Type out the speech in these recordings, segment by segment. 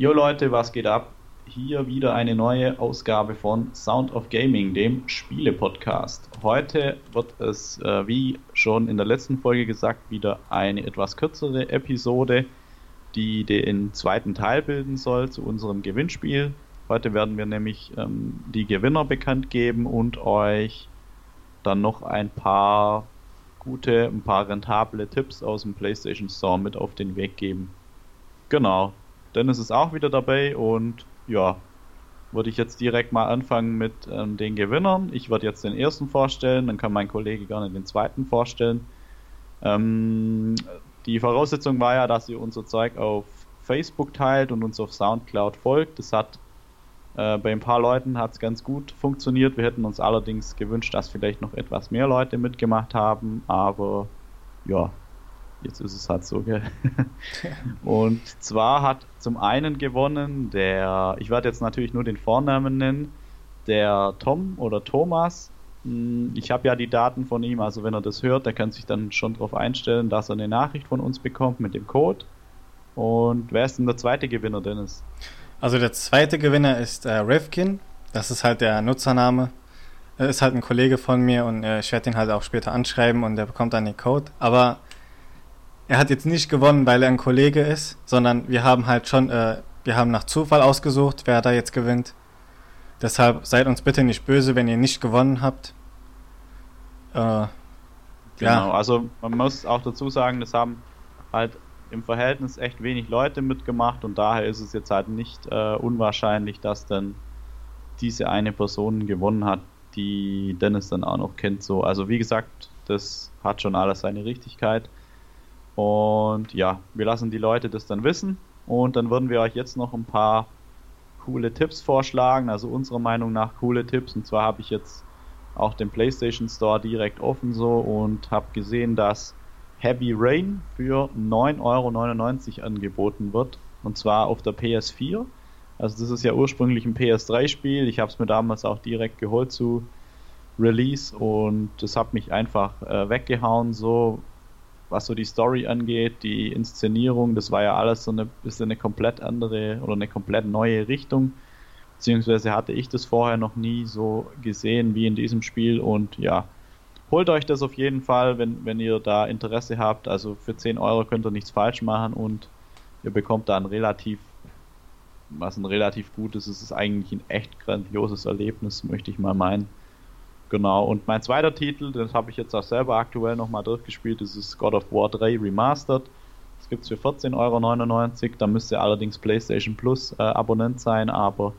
Jo Leute, was geht ab? Hier wieder eine neue Ausgabe von Sound of Gaming, dem Spiele-Podcast. Heute wird es, äh, wie schon in der letzten Folge gesagt, wieder eine etwas kürzere Episode, die den zweiten Teil bilden soll zu unserem Gewinnspiel. Heute werden wir nämlich ähm, die Gewinner bekannt geben und euch dann noch ein paar gute, ein paar rentable Tipps aus dem PlayStation Store mit auf den Weg geben. Genau. Dennis ist auch wieder dabei und ja, würde ich jetzt direkt mal anfangen mit ähm, den Gewinnern. Ich werde jetzt den ersten vorstellen, dann kann mein Kollege gerne den zweiten vorstellen. Ähm, die Voraussetzung war ja, dass ihr unser Zeug auf Facebook teilt und uns auf Soundcloud folgt. Das hat äh, bei ein paar Leuten hat es ganz gut funktioniert. Wir hätten uns allerdings gewünscht, dass vielleicht noch etwas mehr Leute mitgemacht haben, aber ja, jetzt ist es halt so. Gell? Und zwar hat zum einen gewonnen der, ich werde jetzt natürlich nur den Vornamen nennen, der Tom oder Thomas. Hm, ich habe ja die Daten von ihm, also wenn er das hört, der kann sich dann schon darauf einstellen, dass er eine Nachricht von uns bekommt mit dem Code. Und wer ist denn der zweite Gewinner, Dennis? Also der zweite Gewinner ist äh, Rivkin. Das ist halt der Nutzername. Er ist halt ein Kollege von mir und äh, ich werde ihn halt auch später anschreiben und der bekommt dann den Code. Aber er hat jetzt nicht gewonnen, weil er ein Kollege ist, sondern wir haben halt schon, äh, wir haben nach Zufall ausgesucht, wer da jetzt gewinnt. Deshalb seid uns bitte nicht böse, wenn ihr nicht gewonnen habt. Äh, genau, ja. also man muss auch dazu sagen, das haben halt im Verhältnis echt wenig Leute mitgemacht und daher ist es jetzt halt nicht äh, unwahrscheinlich, dass dann diese eine Person gewonnen hat, die Dennis dann auch noch kennt. So, also wie gesagt, das hat schon alles seine Richtigkeit. Und ja, wir lassen die Leute das dann wissen und dann würden wir euch jetzt noch ein paar coole Tipps vorschlagen, also unserer Meinung nach coole Tipps. Und zwar habe ich jetzt auch den PlayStation Store direkt offen so und habe gesehen, dass Heavy Rain für 9,99 Euro angeboten wird. Und zwar auf der PS4. Also das ist ja ursprünglich ein PS3-Spiel. Ich habe es mir damals auch direkt geholt zu Release und das hat mich einfach äh, weggehauen, so was so die Story angeht, die Inszenierung. Das war ja alles so eine bisschen eine komplett andere oder eine komplett neue Richtung. Beziehungsweise hatte ich das vorher noch nie so gesehen wie in diesem Spiel und ja, holt euch das auf jeden Fall, wenn, wenn ihr da Interesse habt. Also für 10 Euro könnt ihr nichts falsch machen und ihr bekommt da ein relativ, was ein relativ gutes, es ist eigentlich ein echt grandioses Erlebnis, möchte ich mal meinen. Genau, und mein zweiter Titel, das habe ich jetzt auch selber aktuell nochmal durchgespielt, das ist God of War 3 Remastered. Das gibt es für 14,99 Euro, da müsst ihr allerdings PlayStation Plus äh, Abonnent sein, aber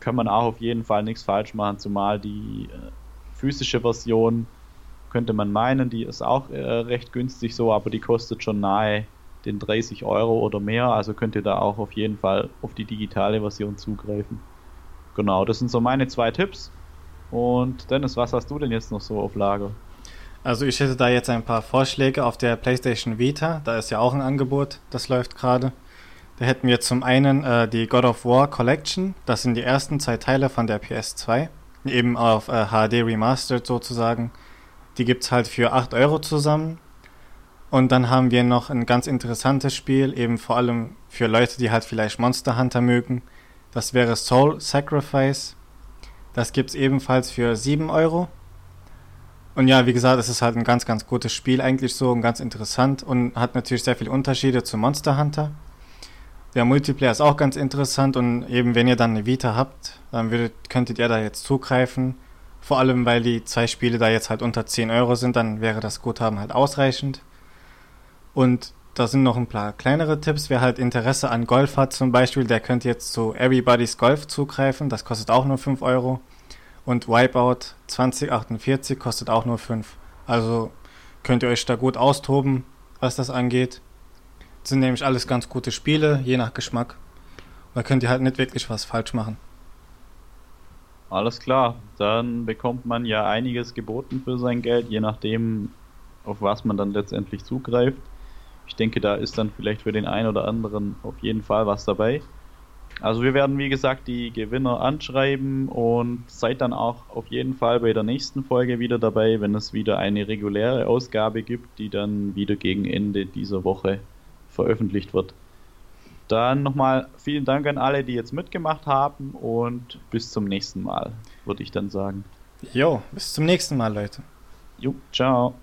kann man auch auf jeden Fall nichts falsch machen, zumal die äh, physische Version könnte man meinen, die ist auch äh, recht günstig so, aber die kostet schon nahe den 30 Euro oder mehr, also könnt ihr da auch auf jeden Fall auf die digitale Version zugreifen. Genau, das sind so meine zwei Tipps. Und Dennis, was hast du denn jetzt noch so auf Lager? Also ich hätte da jetzt ein paar Vorschläge auf der PlayStation Vita, da ist ja auch ein Angebot, das läuft gerade. Da hätten wir zum einen äh, die God of War Collection, das sind die ersten zwei Teile von der PS2, eben auf äh, HD Remastered sozusagen. Die gibt es halt für 8 Euro zusammen. Und dann haben wir noch ein ganz interessantes Spiel, eben vor allem für Leute, die halt vielleicht Monster Hunter mögen. Das wäre Soul Sacrifice. Das gibt es ebenfalls für 7 Euro. Und ja, wie gesagt, es ist halt ein ganz, ganz gutes Spiel eigentlich so und ganz interessant und hat natürlich sehr viele Unterschiede zu Monster Hunter. Der Multiplayer ist auch ganz interessant und eben wenn ihr dann eine Vita habt, dann würdet, könntet ihr da jetzt zugreifen. Vor allem, weil die zwei Spiele da jetzt halt unter 10 Euro sind, dann wäre das Guthaben halt ausreichend. Und da sind noch ein paar kleinere Tipps. Wer halt Interesse an Golf hat zum Beispiel, der könnte jetzt zu Everybody's Golf zugreifen. Das kostet auch nur 5 Euro. Und Wipeout 2048 kostet auch nur 5. Also könnt ihr euch da gut austoben, was das angeht. Das sind nämlich alles ganz gute Spiele, je nach Geschmack. Da könnt ihr halt nicht wirklich was falsch machen. Alles klar, dann bekommt man ja einiges geboten für sein Geld, je nachdem, auf was man dann letztendlich zugreift. Ich denke, da ist dann vielleicht für den einen oder anderen auf jeden Fall was dabei. Also wir werden, wie gesagt, die Gewinner anschreiben und seid dann auch auf jeden Fall bei der nächsten Folge wieder dabei, wenn es wieder eine reguläre Ausgabe gibt, die dann wieder gegen Ende dieser Woche veröffentlicht wird. Dann nochmal vielen Dank an alle, die jetzt mitgemacht haben und bis zum nächsten Mal, würde ich dann sagen. Jo, bis zum nächsten Mal, Leute. Jo, ciao.